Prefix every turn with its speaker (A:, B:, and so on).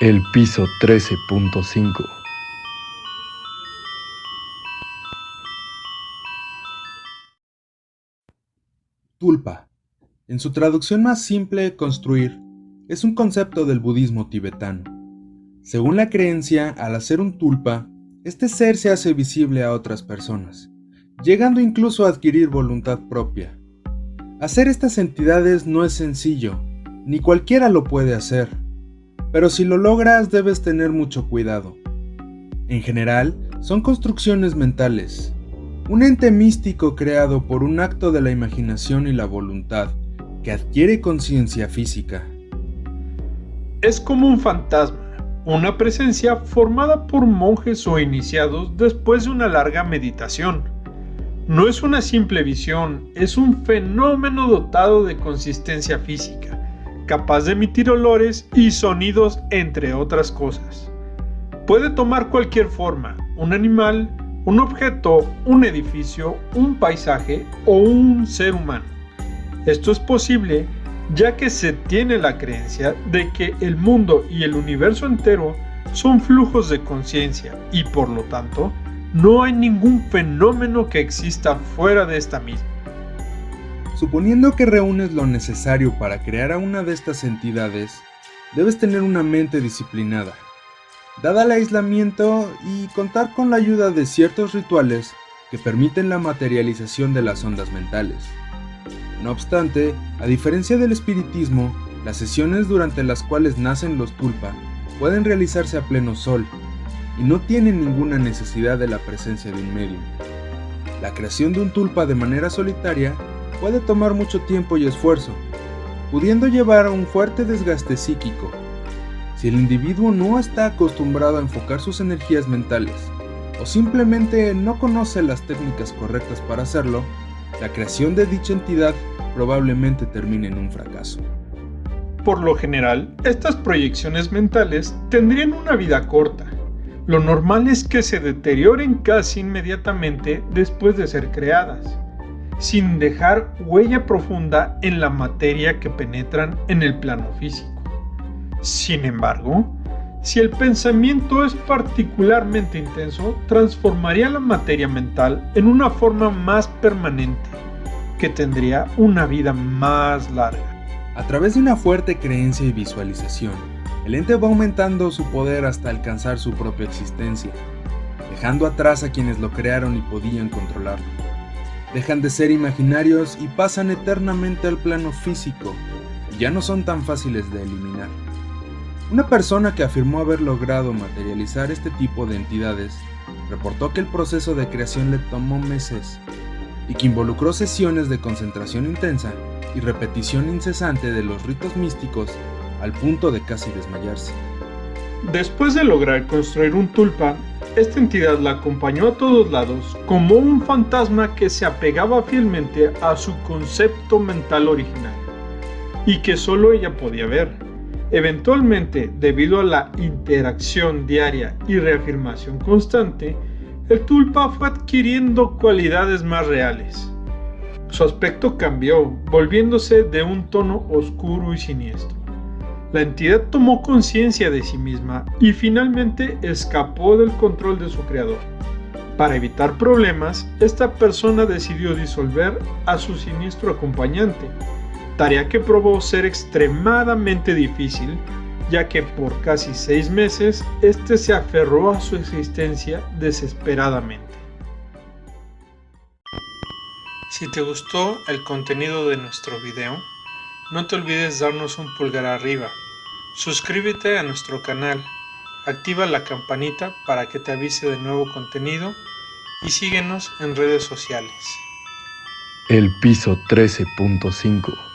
A: El piso 13.5
B: Tulpa. En su traducción más simple, construir, es un concepto del budismo tibetano. Según la creencia, al hacer un tulpa, este ser se hace visible a otras personas, llegando incluso a adquirir voluntad propia. Hacer estas entidades no es sencillo, ni cualquiera lo puede hacer, pero si lo logras debes tener mucho cuidado. En general, son construcciones mentales, un ente místico creado por un acto de la imaginación y la voluntad que adquiere conciencia física.
C: Es como un fantasma, una presencia formada por monjes o iniciados después de una larga meditación. No es una simple visión, es un fenómeno dotado de consistencia física, capaz de emitir olores y sonidos entre otras cosas. Puede tomar cualquier forma, un animal, un objeto, un edificio, un paisaje o un ser humano. Esto es posible ya que se tiene la creencia de que el mundo y el universo entero son flujos de conciencia y por lo tanto no hay ningún fenómeno que exista fuera de esta misma.
B: Suponiendo que reúnes lo necesario para crear a una de estas entidades, debes tener una mente disciplinada. Dada el aislamiento y contar con la ayuda de ciertos rituales que permiten la materialización de las ondas mentales. No obstante, a diferencia del espiritismo, las sesiones durante las cuales nacen los tulpa pueden realizarse a pleno sol y no tienen ninguna necesidad de la presencia de un medium. La creación de un tulpa de manera solitaria puede tomar mucho tiempo y esfuerzo, pudiendo llevar a un fuerte desgaste psíquico. Si el individuo no está acostumbrado a enfocar sus energías mentales o simplemente no conoce las técnicas correctas para hacerlo, la creación de dicha entidad probablemente termine en un fracaso.
C: Por lo general, estas proyecciones mentales tendrían una vida corta. Lo normal es que se deterioren casi inmediatamente después de ser creadas, sin dejar huella profunda en la materia que penetran en el plano físico. Sin embargo, si el pensamiento es particularmente intenso, transformaría la materia mental en una forma más permanente, que tendría una vida más larga.
B: A través de una fuerte creencia y visualización, el ente va aumentando su poder hasta alcanzar su propia existencia, dejando atrás a quienes lo crearon y podían controlarlo. Dejan de ser imaginarios y pasan eternamente al plano físico, ya no son tan fáciles de eliminar. Una persona que afirmó haber logrado materializar este tipo de entidades reportó que el proceso de creación le tomó meses y que involucró sesiones de concentración intensa y repetición incesante de los ritos místicos al punto de casi desmayarse.
C: Después de lograr construir un tulpa, esta entidad la acompañó a todos lados como un fantasma que se apegaba fielmente a su concepto mental original y que solo ella podía ver. Eventualmente, debido a la interacción diaria y reafirmación constante, el tulpa fue adquiriendo cualidades más reales. Su aspecto cambió, volviéndose de un tono oscuro y siniestro. La entidad tomó conciencia de sí misma y finalmente escapó del control de su creador. Para evitar problemas, esta persona decidió disolver a su siniestro acompañante, tarea que probó ser extremadamente difícil, ya que por casi seis meses este se aferró a su existencia desesperadamente. Si te gustó el contenido de nuestro video, no te olvides darnos un pulgar arriba, suscríbete a nuestro canal, activa la campanita para que te avise de nuevo contenido. Y síguenos en redes sociales.
A: El piso 13.5